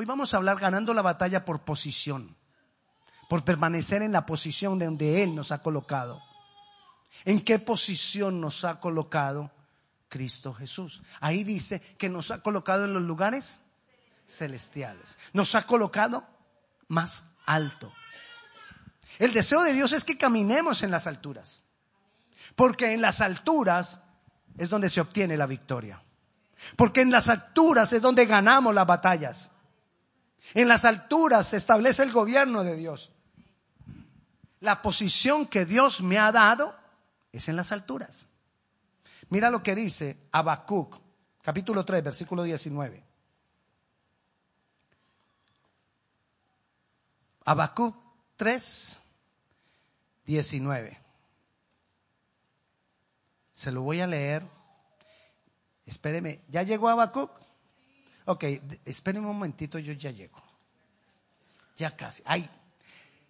Hoy vamos a hablar ganando la batalla por posición, por permanecer en la posición de donde Él nos ha colocado. ¿En qué posición nos ha colocado Cristo Jesús? Ahí dice que nos ha colocado en los lugares celestiales. Nos ha colocado más alto. El deseo de Dios es que caminemos en las alturas. Porque en las alturas es donde se obtiene la victoria. Porque en las alturas es donde ganamos las batallas. En las alturas se establece el gobierno de Dios. La posición que Dios me ha dado es en las alturas. Mira lo que dice Habacuc, capítulo 3, versículo 19. Habacuc 3, 19. Se lo voy a leer. Espéreme, ¿ya llegó Habacuc? Ok, espéreme un momentito, yo ya llego. Ya casi. Ahí.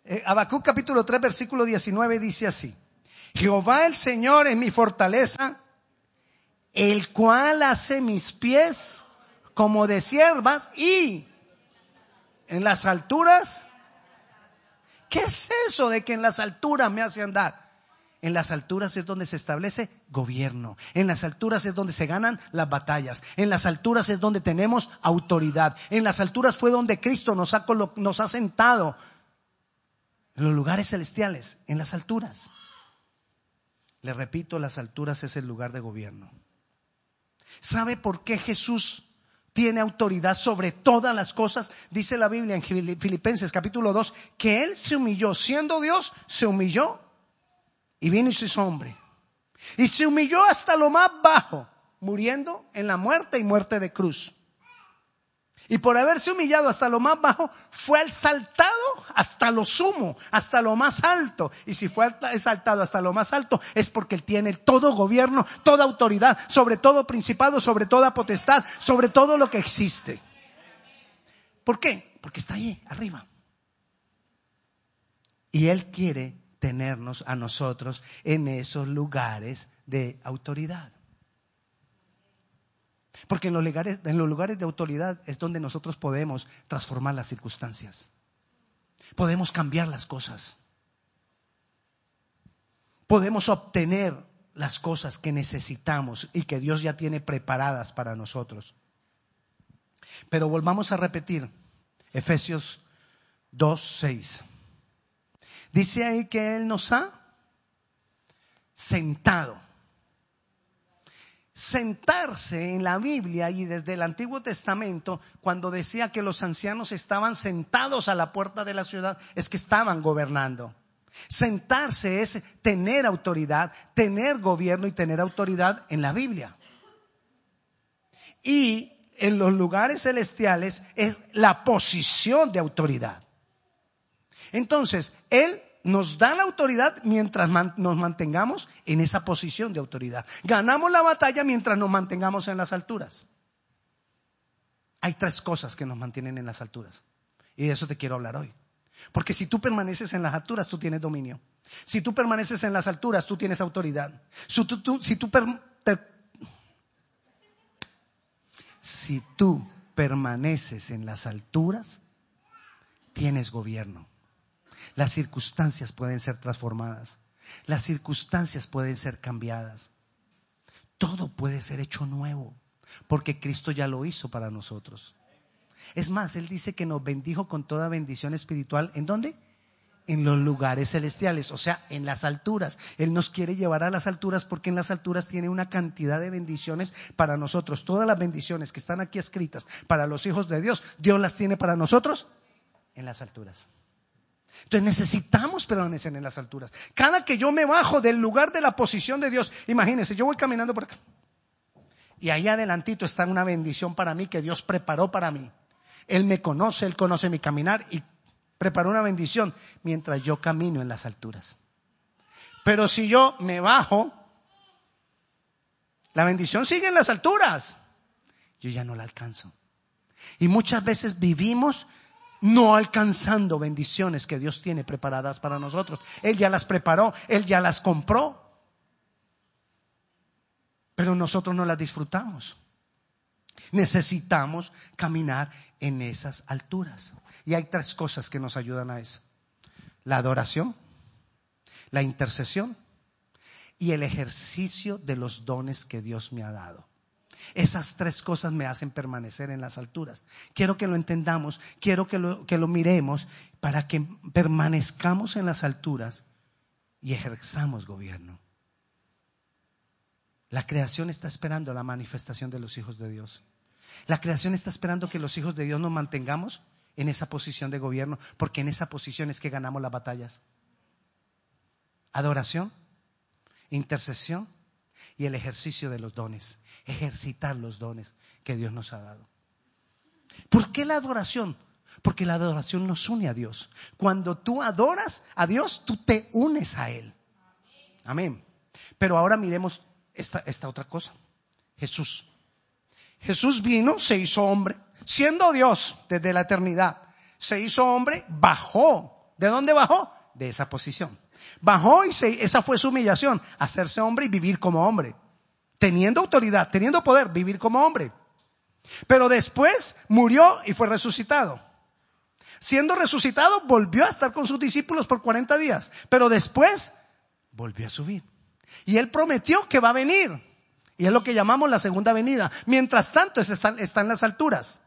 Eh, capítulo 3, versículo 19 dice así. Jehová el Señor es mi fortaleza, el cual hace mis pies como de siervas y en las alturas. ¿Qué es eso de que en las alturas me hace andar? En las alturas es donde se establece gobierno. En las alturas es donde se ganan las batallas. En las alturas es donde tenemos autoridad. En las alturas fue donde Cristo nos ha, nos ha sentado en los lugares celestiales, en las alturas. Le repito, las alturas es el lugar de gobierno. ¿Sabe por qué Jesús tiene autoridad sobre todas las cosas? Dice la Biblia en Filipenses capítulo 2 que Él se humilló, siendo Dios, se humilló y vino y se hombre. Y se humilló hasta lo más bajo, muriendo en la muerte y muerte de cruz. Y por haberse humillado hasta lo más bajo, fue exaltado hasta lo sumo, hasta lo más alto. Y si fue exaltado hasta lo más alto, es porque Él tiene todo gobierno, toda autoridad, sobre todo principado, sobre toda potestad, sobre todo lo que existe. ¿Por qué? Porque está ahí, arriba. Y Él quiere tenernos a nosotros en esos lugares de autoridad. Porque en los, lugares, en los lugares de autoridad es donde nosotros podemos transformar las circunstancias. Podemos cambiar las cosas. Podemos obtener las cosas que necesitamos y que Dios ya tiene preparadas para nosotros. Pero volvamos a repetir Efesios 2, 6. Dice ahí que Él nos ha sentado sentarse en la Biblia y desde el Antiguo Testamento, cuando decía que los ancianos estaban sentados a la puerta de la ciudad, es que estaban gobernando. Sentarse es tener autoridad, tener gobierno y tener autoridad en la Biblia. Y en los lugares celestiales es la posición de autoridad. Entonces, Él nos da la autoridad mientras nos mantengamos en esa posición de autoridad. Ganamos la batalla mientras nos mantengamos en las alturas. Hay tres cosas que nos mantienen en las alturas. Y de eso te quiero hablar hoy. Porque si tú permaneces en las alturas, tú tienes dominio. Si tú permaneces en las alturas, tú tienes autoridad. Si tú, permaneces en las alturas, tienes gobierno. Las circunstancias pueden ser transformadas. Las circunstancias pueden ser cambiadas. Todo puede ser hecho nuevo, porque Cristo ya lo hizo para nosotros. Es más, Él dice que nos bendijo con toda bendición espiritual. ¿En dónde? En los lugares celestiales, o sea, en las alturas. Él nos quiere llevar a las alturas porque en las alturas tiene una cantidad de bendiciones para nosotros. Todas las bendiciones que están aquí escritas para los hijos de Dios, Dios las tiene para nosotros en las alturas. Entonces necesitamos permanecer en las alturas. Cada que yo me bajo del lugar de la posición de Dios, imagínense, yo voy caminando por acá. Y ahí adelantito está una bendición para mí que Dios preparó para mí. Él me conoce, Él conoce mi caminar y preparó una bendición mientras yo camino en las alturas. Pero si yo me bajo, la bendición sigue en las alturas. Yo ya no la alcanzo. Y muchas veces vivimos no alcanzando bendiciones que Dios tiene preparadas para nosotros. Él ya las preparó, Él ya las compró, pero nosotros no las disfrutamos. Necesitamos caminar en esas alturas. Y hay tres cosas que nos ayudan a eso. La adoración, la intercesión y el ejercicio de los dones que Dios me ha dado. Esas tres cosas me hacen permanecer en las alturas. Quiero que lo entendamos, quiero que lo, que lo miremos para que permanezcamos en las alturas y ejerzamos gobierno. La creación está esperando la manifestación de los hijos de Dios. La creación está esperando que los hijos de Dios nos mantengamos en esa posición de gobierno, porque en esa posición es que ganamos las batallas. Adoración, intercesión y el ejercicio de los dones. Ejercitar los dones que Dios nos ha dado. ¿Por qué la adoración? Porque la adoración nos une a Dios. Cuando tú adoras a Dios, tú te unes a Él. Amén. Pero ahora miremos esta, otra cosa. Jesús. Jesús vino, se hizo hombre, siendo Dios desde la eternidad. Se hizo hombre, bajó. ¿De dónde bajó? De esa posición. Bajó y se, esa fue su humillación, hacerse hombre y vivir como hombre. Teniendo autoridad, teniendo poder, vivir como hombre. Pero después murió y fue resucitado. Siendo resucitado, volvió a estar con sus discípulos por 40 días. Pero después volvió a subir. Y él prometió que va a venir. Y es lo que llamamos la segunda venida. Mientras tanto, está, está en las alturas.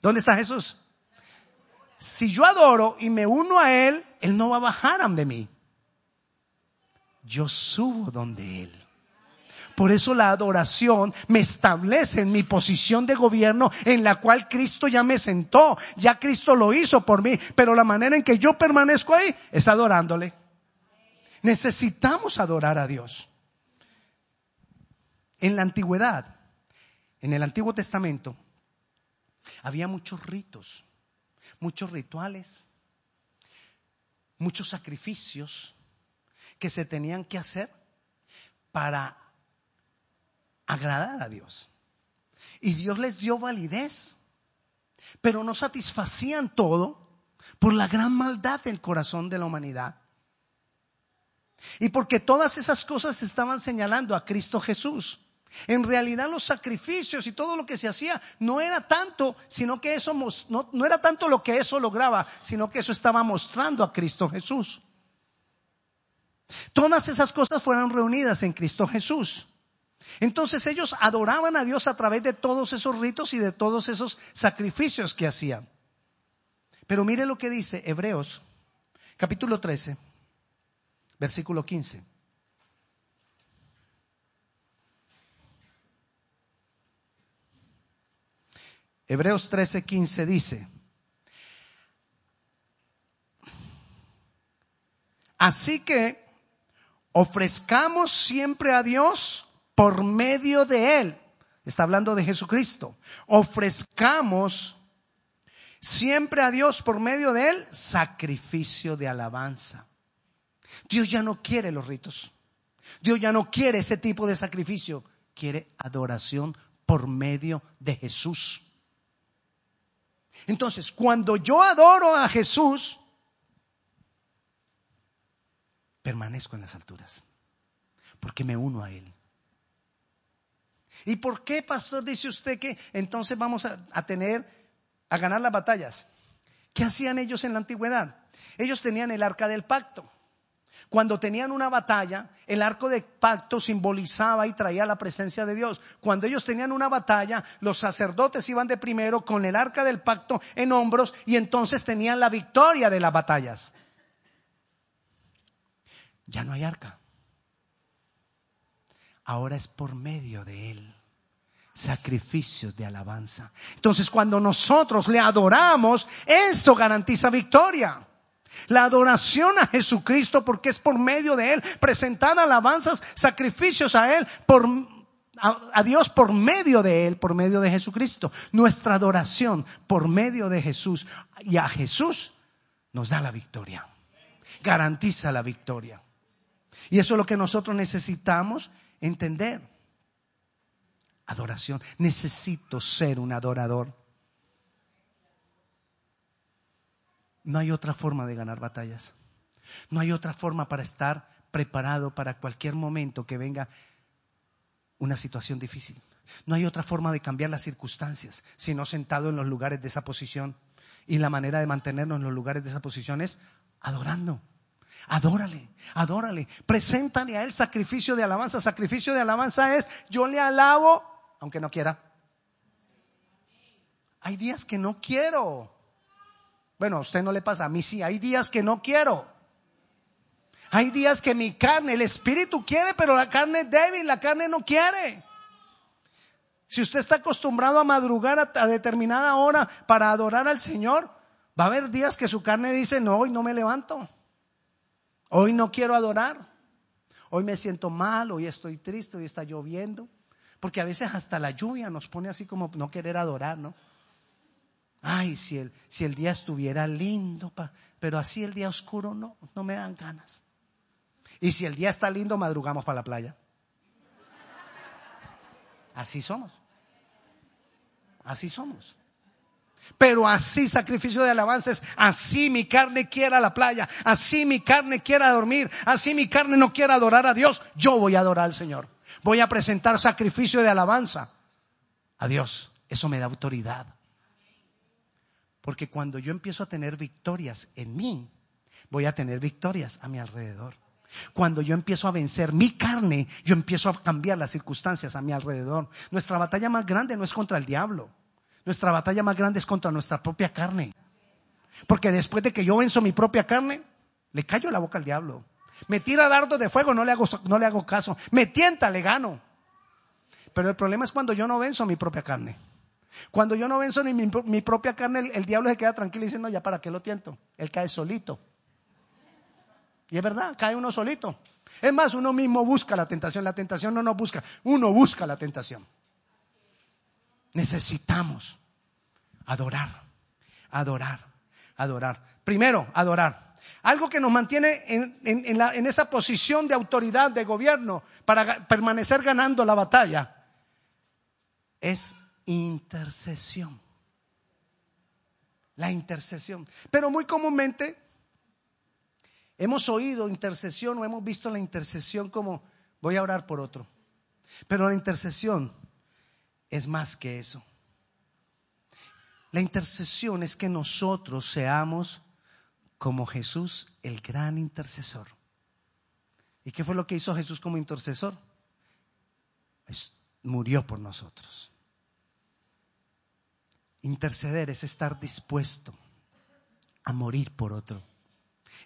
¿Dónde está Jesús? Si yo adoro y me uno a Él, Él no va a bajar de mí. Yo subo donde Él. Por eso la adoración me establece en mi posición de gobierno en la cual Cristo ya me sentó, ya Cristo lo hizo por mí, pero la manera en que yo permanezco ahí es adorándole. Necesitamos adorar a Dios. En la antigüedad, en el Antiguo Testamento, había muchos ritos, muchos rituales, muchos sacrificios que se tenían que hacer para agradar a Dios. Y Dios les dio validez, pero no satisfacían todo por la gran maldad del corazón de la humanidad. Y porque todas esas cosas estaban señalando a Cristo Jesús. En realidad los sacrificios y todo lo que se hacía no era tanto, sino que eso no, no era tanto lo que eso lograba, sino que eso estaba mostrando a Cristo Jesús. Todas esas cosas fueron reunidas en Cristo Jesús. Entonces ellos adoraban a Dios a través de todos esos ritos y de todos esos sacrificios que hacían. Pero mire lo que dice Hebreos, capítulo 13, versículo 15. Hebreos 13, 15 dice, así que ofrezcamos siempre a Dios por medio de Él. Está hablando de Jesucristo. Ofrezcamos siempre a Dios por medio de Él sacrificio de alabanza. Dios ya no quiere los ritos. Dios ya no quiere ese tipo de sacrificio. Quiere adoración por medio de Jesús. Entonces, cuando yo adoro a Jesús, permanezco en las alturas, porque me uno a Él. ¿Y por qué, pastor, dice usted que entonces vamos a, tener, a ganar las batallas? ¿Qué hacían ellos en la antigüedad? Ellos tenían el arca del pacto. Cuando tenían una batalla, el arco de pacto simbolizaba y traía la presencia de Dios. Cuando ellos tenían una batalla, los sacerdotes iban de primero con el arca del pacto en hombros y entonces tenían la victoria de las batallas. Ya no hay arca. Ahora es por medio de Él. Sacrificios de alabanza. Entonces cuando nosotros le adoramos, eso garantiza victoria. La adoración a Jesucristo porque es por medio de Él, presentar alabanzas, sacrificios a Él, por, a, Dios por medio de Él, por medio de Jesucristo. Nuestra adoración por medio de Jesús y a Jesús nos da la victoria. Garantiza la victoria. Y eso es lo que nosotros necesitamos entender. Adoración. Necesito ser un adorador. No hay otra forma de ganar batallas. No hay otra forma para estar preparado para cualquier momento que venga una situación difícil. No hay otra forma de cambiar las circunstancias, sino sentado en los lugares de esa posición. Y la manera de mantenernos en los lugares de esa posición es adorando. Adórale, adórale. Preséntale a él sacrificio de alabanza. Sacrificio de alabanza es yo le alabo, aunque no quiera. Hay días que no quiero. Bueno, a usted no le pasa, a mí sí. Hay días que no quiero. Hay días que mi carne, el espíritu quiere, pero la carne es débil, la carne no quiere. Si usted está acostumbrado a madrugar a, determinada hora para adorar al Señor, va a haber días que su carne dice, no, hoy no me levanto. Hoy no quiero adorar. Hoy me siento mal, hoy estoy triste, hoy está lloviendo. Porque a veces hasta la lluvia nos pone así como no querer adorar, ¿no? Ay, si el, si el día estuviera lindo, pero así el día oscuro no, no me dan ganas. Y si el día está lindo, madrugamos para la playa. Así somos. Así somos. Pero así sacrificio de alabanza así mi carne quiera la playa, así mi carne quiera dormir, así mi carne no quiera adorar a Dios, yo voy a adorar al Señor. Voy a presentar sacrificio de alabanza a Dios. Eso me da autoridad. Porque cuando yo empiezo a tener victorias en mí, voy a tener victorias a mi alrededor. Cuando yo empiezo a vencer mi carne, yo empiezo a cambiar las circunstancias a mi alrededor. Nuestra batalla más grande no es contra el diablo. Nuestra batalla más grande es contra nuestra propia carne. Porque después de que yo venzo mi propia carne, le callo la boca al diablo. Me tira dardos de fuego, no le hago, no le hago caso. Me tienta, le gano. Pero el problema es cuando yo no venzo mi propia carne. Cuando yo no venzo ni mi, propia carne, el, diablo se queda tranquilo y dice, no, ya para qué lo tiento. Él cae solito. Y es verdad, cae uno solito. Es más, uno mismo busca la tentación. La tentación no nos busca, uno busca la tentación. Necesitamos adorar, adorar, adorar. Primero, adorar. Algo que nos mantiene en, en esa posición de autoridad, de gobierno, para permanecer ganando la batalla, es intercesión. La intercesión. Pero muy comúnmente Hemos oído intercesión o hemos visto la intercesión como voy a orar por otro. Pero la intercesión es más que eso. La intercesión es que nosotros seamos como Jesús, el gran intercesor. ¿Y qué fue lo que hizo Jesús como intercesor? murió por nosotros. Interceder es estar dispuesto a morir por otro.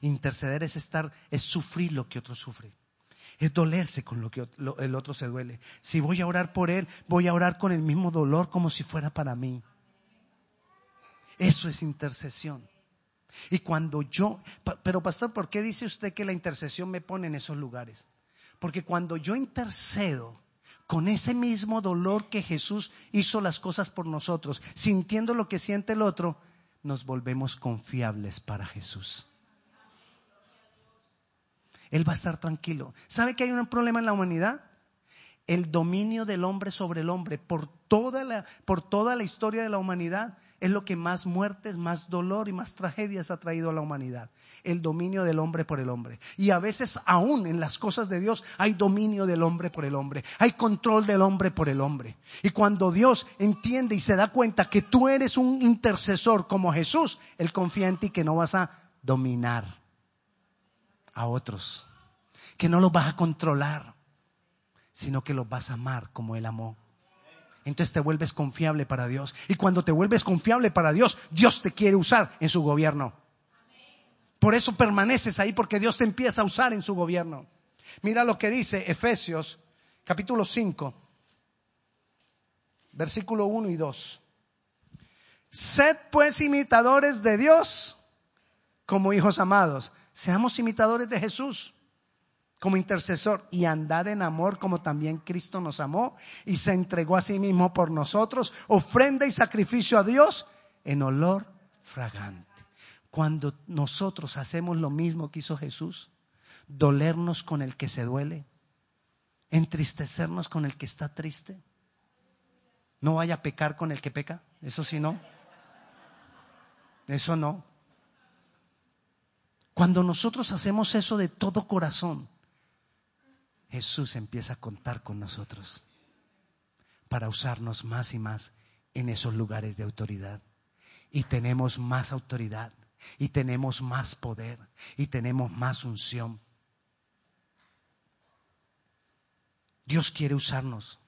Interceder es estar, es sufrir lo que otro sufre. Es dolerse con lo que el otro se duele. Si voy a orar por él, voy a orar con el mismo dolor como si fuera para mí. Eso es intercesión. Y cuando yo, pero pastor, ¿por qué dice usted que la intercesión me pone en esos lugares? Porque cuando yo intercedo con ese mismo dolor que Jesús hizo las cosas por nosotros, sintiendo lo que siente el otro, nos volvemos confiables para Jesús. Él va a estar tranquilo. ¿Sabe que hay un problema en la humanidad? El dominio del hombre sobre el hombre por toda la, por toda la historia de la humanidad es lo que más muertes, más dolor y más tragedias ha traído a la humanidad. El dominio del hombre por el hombre. Y a veces aún en las cosas de Dios hay dominio del hombre por el hombre. Hay control del hombre por el hombre. Y cuando Dios entiende y se da cuenta que tú eres un intercesor como Jesús, Él confía en ti que no vas a dominar a otros, que no los vas a controlar, sino que los vas a amar como Él amó. Entonces te vuelves confiable para Dios. Y cuando te vuelves confiable para Dios, Dios te quiere usar en su gobierno. Por eso permaneces ahí, porque Dios te empieza a usar en su gobierno. Mira lo que dice Efesios capítulo 5, versículo 1 y 2. Sed pues imitadores de Dios como hijos amados Seamos imitadores de Jesús como intercesor y andad en amor como también Cristo nos amó y se entregó a sí mismo por nosotros, ofrenda y sacrificio a Dios en olor fragante. Cuando nosotros hacemos lo mismo que hizo Jesús, dolernos con el que se duele, entristecernos con el que está triste, no vaya a pecar con el que peca, eso sí no, eso no. Cuando nosotros hacemos eso de todo corazón, Jesús empieza a contar con nosotros. para usarnos más y más en esos lugares de autoridad. Y tenemos más autoridad, y tenemos más poder, y tenemos más unción. Dios quiere usarnos.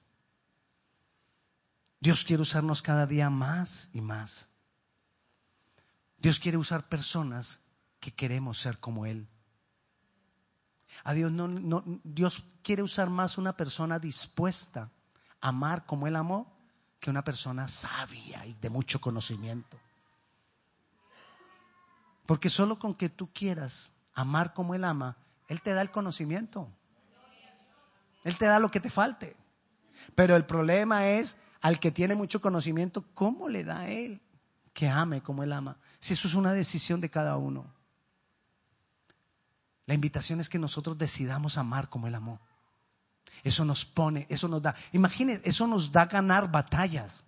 Dios quiere usarnos cada día más y más. Dios quiere usar personas que queremos ser como Él. A Dios, no, Dios quiere usar más una persona dispuesta a amar como Él amó que una persona sabia y de mucho conocimiento. Porque solo con que tú quieras amar como Él ama, Él te da el conocimiento. Él te da lo que te falte. Pero el problema es al que tiene mucho conocimiento, ¿cómo le da a Él que ame como Él ama? Si eso es una decisión de cada uno. La invitación es que nosotros decidamos amar como Él amó. Eso nos pone, eso nos da. Imaginen, eso nos da ganar batallas.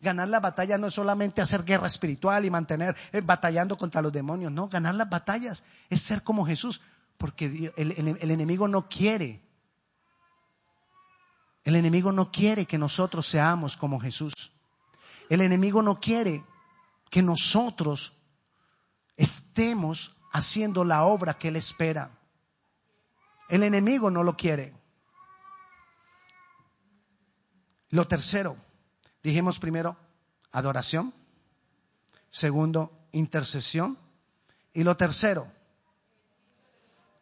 Ganar la batalla no es solamente hacer guerra espiritual y mantener eh, batallando contra los demonios. No, ganar las batallas es ser como Jesús. Porque el enemigo no quiere. El enemigo no quiere que nosotros seamos como Jesús. El enemigo no quiere que nosotros estemos haciendo la obra que Él espera. El enemigo no lo quiere. Lo tercero, dijimos primero, adoración. Segundo, intercesión. Y lo tercero,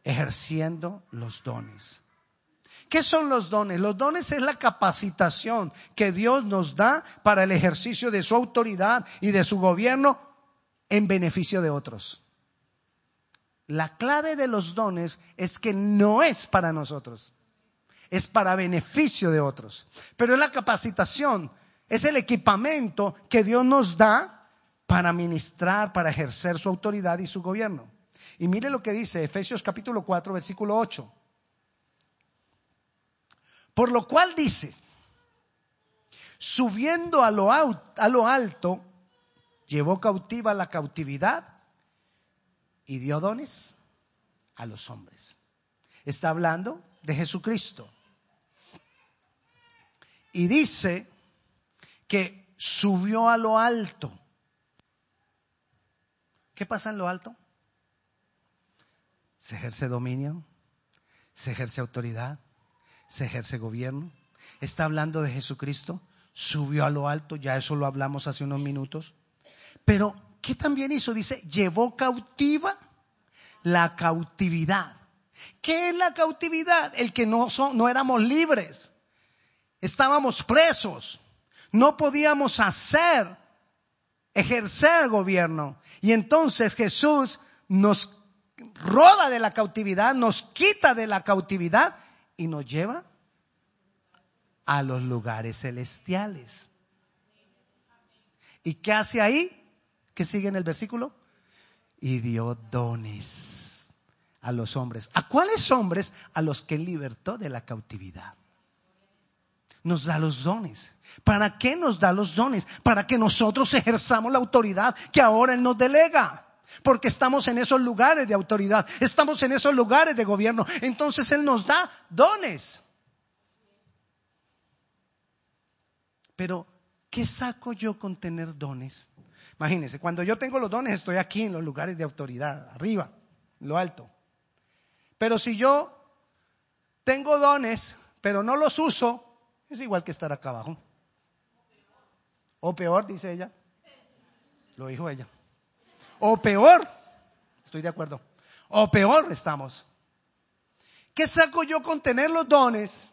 ejerciendo los dones. ¿Qué son los dones? Los dones es la capacitación que Dios nos da para el ejercicio de su autoridad y de su gobierno en beneficio de otros. La clave de los dones es que no es para nosotros, es para beneficio de otros. Pero es la capacitación, es el equipamiento que Dios nos da para ministrar, para ejercer su autoridad y su gobierno. Y mire lo que dice Efesios capítulo 4, versículo 8. Por lo cual dice, subiendo a lo, alto, llevó cautiva la cautividad y dio dones a los hombres. Está hablando de Jesucristo. Y dice que subió a lo alto. ¿Qué pasa en lo alto? Se ejerce dominio, se ejerce autoridad, se ejerce gobierno. Está hablando de Jesucristo, subió a lo alto, ya eso lo hablamos hace unos minutos. Pero ¿qué también hizo? Dice, llevó cautiva la cautividad. ¿Qué es la cautividad? El que no, no éramos libres. Estábamos presos. No podíamos hacer, ejercer gobierno. Y entonces Jesús nos roba de la cautividad, nos quita de la cautividad y nos lleva a los lugares celestiales. ¿Y qué hace ahí? ¿Qué sigue en el versículo? Y dio dones a los hombres. ¿A cuáles hombres? A los que libertó de la cautividad. Nos da los dones. ¿Para qué nos da los dones? Para que nosotros ejerzamos la autoridad que ahora Él nos delega. Porque estamos en esos lugares de autoridad, estamos en esos lugares de gobierno. Entonces Él nos da dones. Pero, ¿qué saco yo con tener dones? Imagínense, cuando yo tengo los dones estoy aquí en los lugares de autoridad, arriba, en lo alto. Pero si yo tengo dones, pero no los uso, es igual que estar acá abajo. O peor, dice ella. Lo dijo ella. O peor, estoy de acuerdo. O peor estamos. ¿Qué saco yo con tener los dones?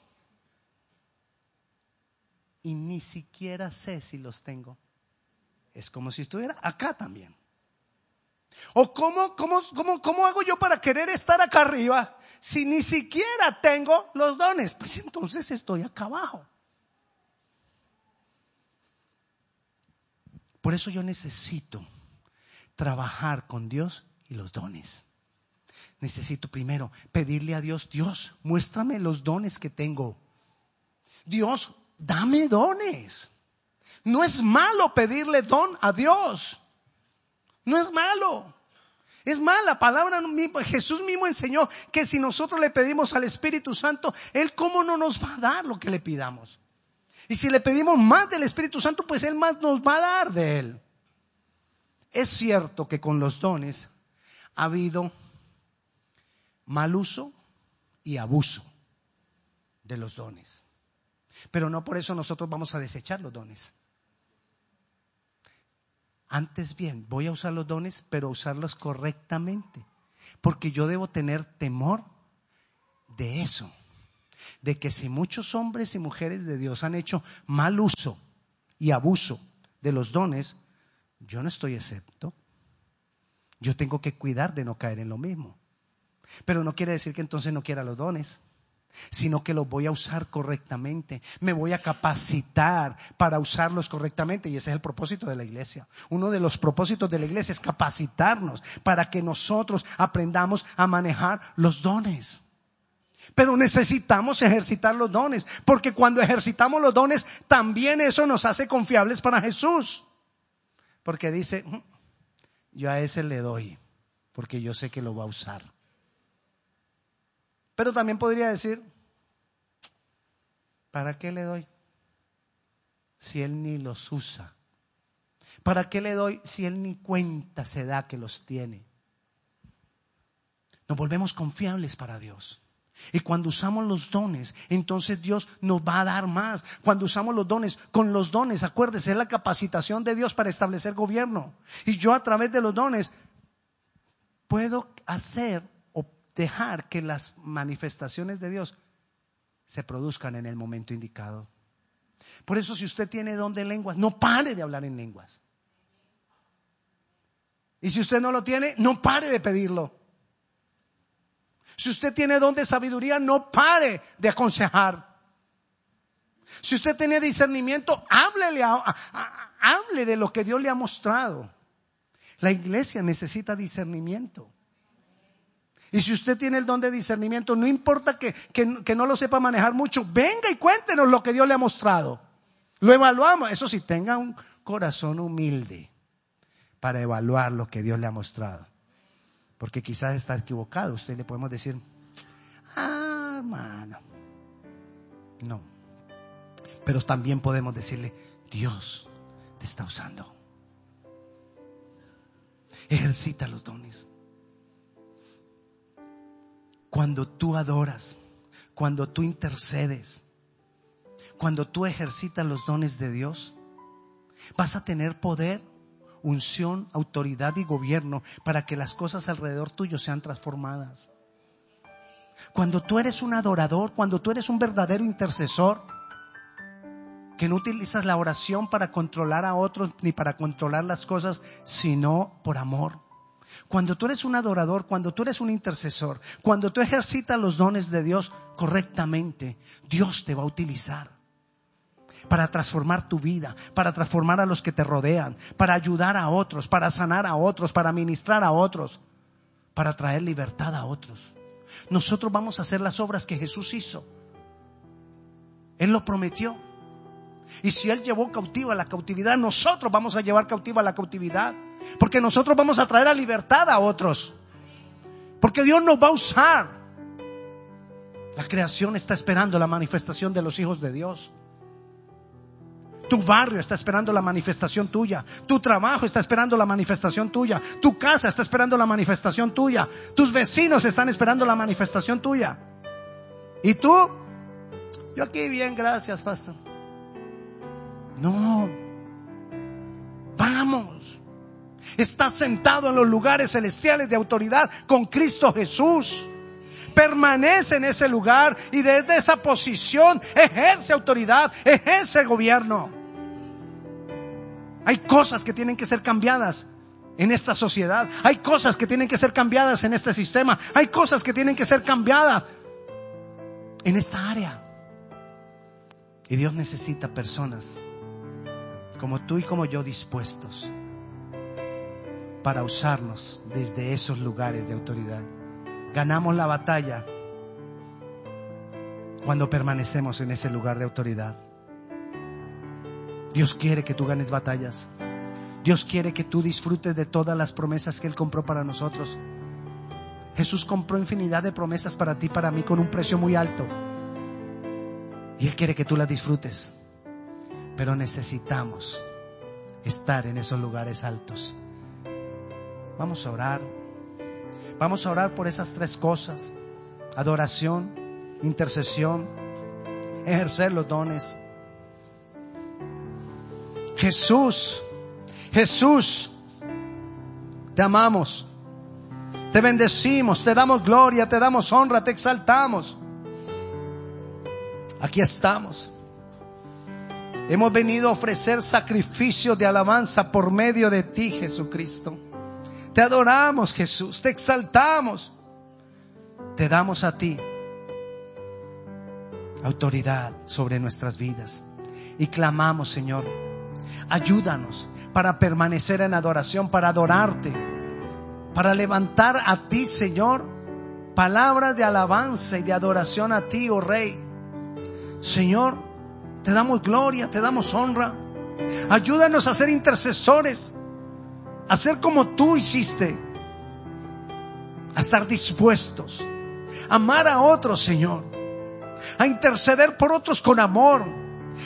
Y ni siquiera sé si los tengo es como si estuviera acá también. ¿O cómo, cómo, cómo, cómo hago yo para querer estar acá arriba si ni siquiera tengo los dones? Pues entonces estoy acá abajo. Por eso yo necesito trabajar con Dios y los dones. Necesito primero pedirle a Dios, Dios, muéstrame los dones que tengo. Dios, dame dones. No es malo pedirle don a Dios. No es malo. Es más, la palabra Jesús mismo enseñó que si nosotros le pedimos al Espíritu Santo, Él cómo no nos va a dar lo que le pidamos. Y si le pedimos más del Espíritu Santo, pues Él más nos va a dar de Él. Es cierto que con los dones ha habido mal uso y abuso de los dones. Pero no por eso nosotros vamos a desechar los dones. Antes bien, voy a usar los dones, pero usarlos correctamente. Porque yo debo tener temor de eso. De que si muchos hombres y mujeres de Dios han hecho mal uso y abuso de los dones, yo no estoy excepto. Yo tengo que cuidar de no caer en lo mismo. Pero no quiere decir que entonces no quiera los dones sino que los voy a usar correctamente. Me voy a capacitar para usarlos correctamente y ese es el propósito de la iglesia. Uno de los propósitos de la iglesia es capacitarnos para que nosotros aprendamos a manejar los dones. Pero necesitamos ejercitar los dones, porque cuando ejercitamos los dones, también eso nos hace confiables para Jesús. Porque dice, mm, yo a ese le doy, porque yo sé que lo va a usar. Pero también podría decir, ¿para qué le doy si él ni los usa? ¿Para qué le doy si él ni cuenta se da que los tiene? Nos volvemos confiables para Dios. Y cuando usamos los dones, entonces Dios nos va a dar más. Cuando usamos los dones, con los dones, acuérdese, es la capacitación de Dios para establecer gobierno. Y yo a través de los dones puedo hacer dejar que las manifestaciones de Dios se produzcan en el momento indicado. Por eso si usted tiene don de lenguas, no pare de hablar en lenguas. Y si usted no lo tiene, no pare de pedirlo. Si usted tiene don de sabiduría, no pare de aconsejar. Si usted tiene discernimiento, háblele, hable de lo que Dios le ha mostrado. La iglesia necesita discernimiento. Y si usted tiene el don de discernimiento, no importa que, que, no lo sepa manejar mucho, venga y cuéntenos lo que Dios le ha mostrado. Lo evaluamos. Eso sí, tenga un corazón humilde para evaluar lo que Dios le ha mostrado. Porque quizás está equivocado. Usted le podemos decir, ah, hermano. No. Pero también podemos decirle, Dios te está usando. Ejercita los dones cuando tú adoras, cuando tú intercedes, cuando tú ejercitas los dones de Dios, vas a tener poder, unción, autoridad y gobierno para que las cosas alrededor tuyo sean transformadas. Cuando tú eres un adorador, cuando tú eres un verdadero intercesor, que no utilizas la oración para controlar a otros ni para controlar las cosas, sino por amor cuando tú eres un adorador, cuando tú eres un intercesor, cuando tú ejercitas los dones de Dios correctamente, Dios te va a utilizar para transformar tu vida, para transformar a los que te rodean, para ayudar a otros, para sanar a otros, para ministrar a otros, para traer libertad a otros. Nosotros vamos a hacer las obras que Jesús hizo. Él lo prometió. Y si Él llevó cautiva la cautividad, nosotros vamos a llevar cautiva la cautividad. Porque nosotros vamos a traer a libertad a otros. Porque Dios nos va a usar. La creación está esperando la manifestación de los hijos de Dios. Tu barrio está esperando la manifestación tuya. Tu trabajo está esperando la manifestación tuya. Tu casa está esperando la manifestación tuya. Tus vecinos están esperando la manifestación tuya. ¿Y tú? Yo aquí bien, gracias, pastor. No. Vamos. Estás sentado en los lugares celestiales de autoridad con Cristo Jesús. Permanece en ese lugar y desde esa posición ejerce autoridad, ejerce gobierno. Hay cosas que tienen que ser cambiadas en esta sociedad. Hay cosas que tienen que ser cambiadas en este sistema. Hay cosas que tienen que ser cambiadas en esta área. Y Dios necesita personas como tú y como yo dispuestos para usarnos desde esos lugares de autoridad. Ganamos la batalla cuando permanecemos en ese lugar de autoridad. Dios quiere que tú ganes batallas. Dios quiere que tú disfrutes de todas las promesas que Él compró para nosotros. Jesús compró infinidad de promesas para ti, para mí, con un precio muy alto. Y Él quiere que tú las disfrutes. pero necesitamos estar en esos lugares altos. Vamos a orar. Vamos a orar por esas tres cosas. Adoración, intercesión, ejercer los dones. Jesús, Jesús, te amamos, te bendecimos, te damos gloria, te damos honra, te exaltamos. Aquí estamos. Hemos venido a ofrecer sacrificio de alabanza por medio de ti, Jesucristo. Te adoramos, Jesús, te exaltamos. Te damos a ti autoridad sobre nuestras vidas. Y clamamos, Señor, ayúdanos para permanecer en adoración, para adorarte, para levantar a ti, Señor, palabras de alabanza y de adoración a ti, oh Rey. Señor, te damos gloria, te damos honra. Ayúdanos a ser intercesores, a ser como tú hiciste, a estar dispuestos, a amar a otros, Señor, a interceder por otros con amor,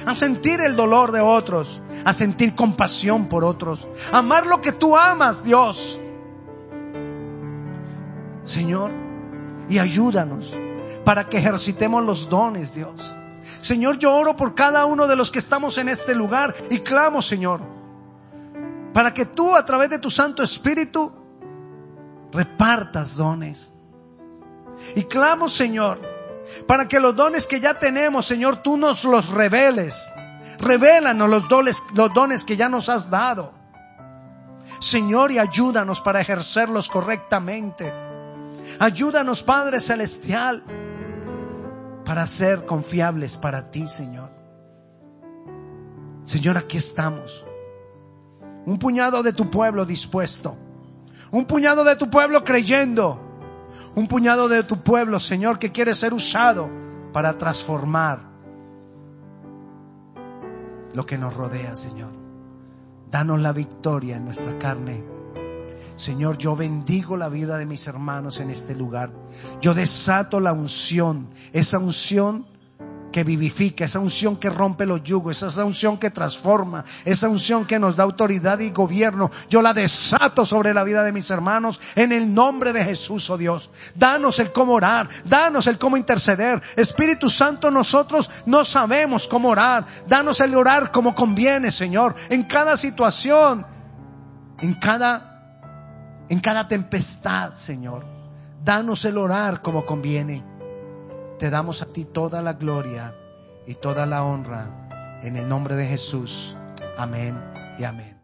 a sentir el dolor de otros, a sentir compasión por otros, a amar lo que tú amas, Dios. Señor, y ayúdanos para que ejercitemos los dones, Dios. Señor, yo oro por cada uno de los que estamos en este lugar y clamo, Señor, para que tú a través de tu Santo Espíritu repartas dones. Y clamo, Señor, para que los dones que ya tenemos, Señor, tú nos los reveles. Revélanos los dones, los dones que ya nos has dado. Señor, y ayúdanos para ejercerlos correctamente. Ayúdanos, Padre Celestial, para ser confiables para ti, Señor. Señor, aquí estamos. Un puñado de tu pueblo dispuesto. Un puñado de tu pueblo creyendo. Un puñado de tu pueblo, Señor, que quiere ser usado para transformar lo que nos rodea, Señor. Danos la victoria en nuestra carne. Señor, yo bendigo la vida de mis hermanos en este lugar. Yo desato la unción, esa unción que vivifica, esa unción que rompe los yugos, esa unción que transforma, esa unción que nos da autoridad y gobierno. Yo la desato sobre la vida de mis hermanos en el nombre de Jesús, oh Dios. Danos el cómo orar, danos el cómo interceder. Espíritu Santo, nosotros no sabemos cómo orar. Danos el orar como conviene, Señor, en cada situación, en cada, en cada tempestad, Señor. Danos el orar como conviene. Te damos a ti toda la gloria y toda la honra en el nombre de Jesús. Amén y amén.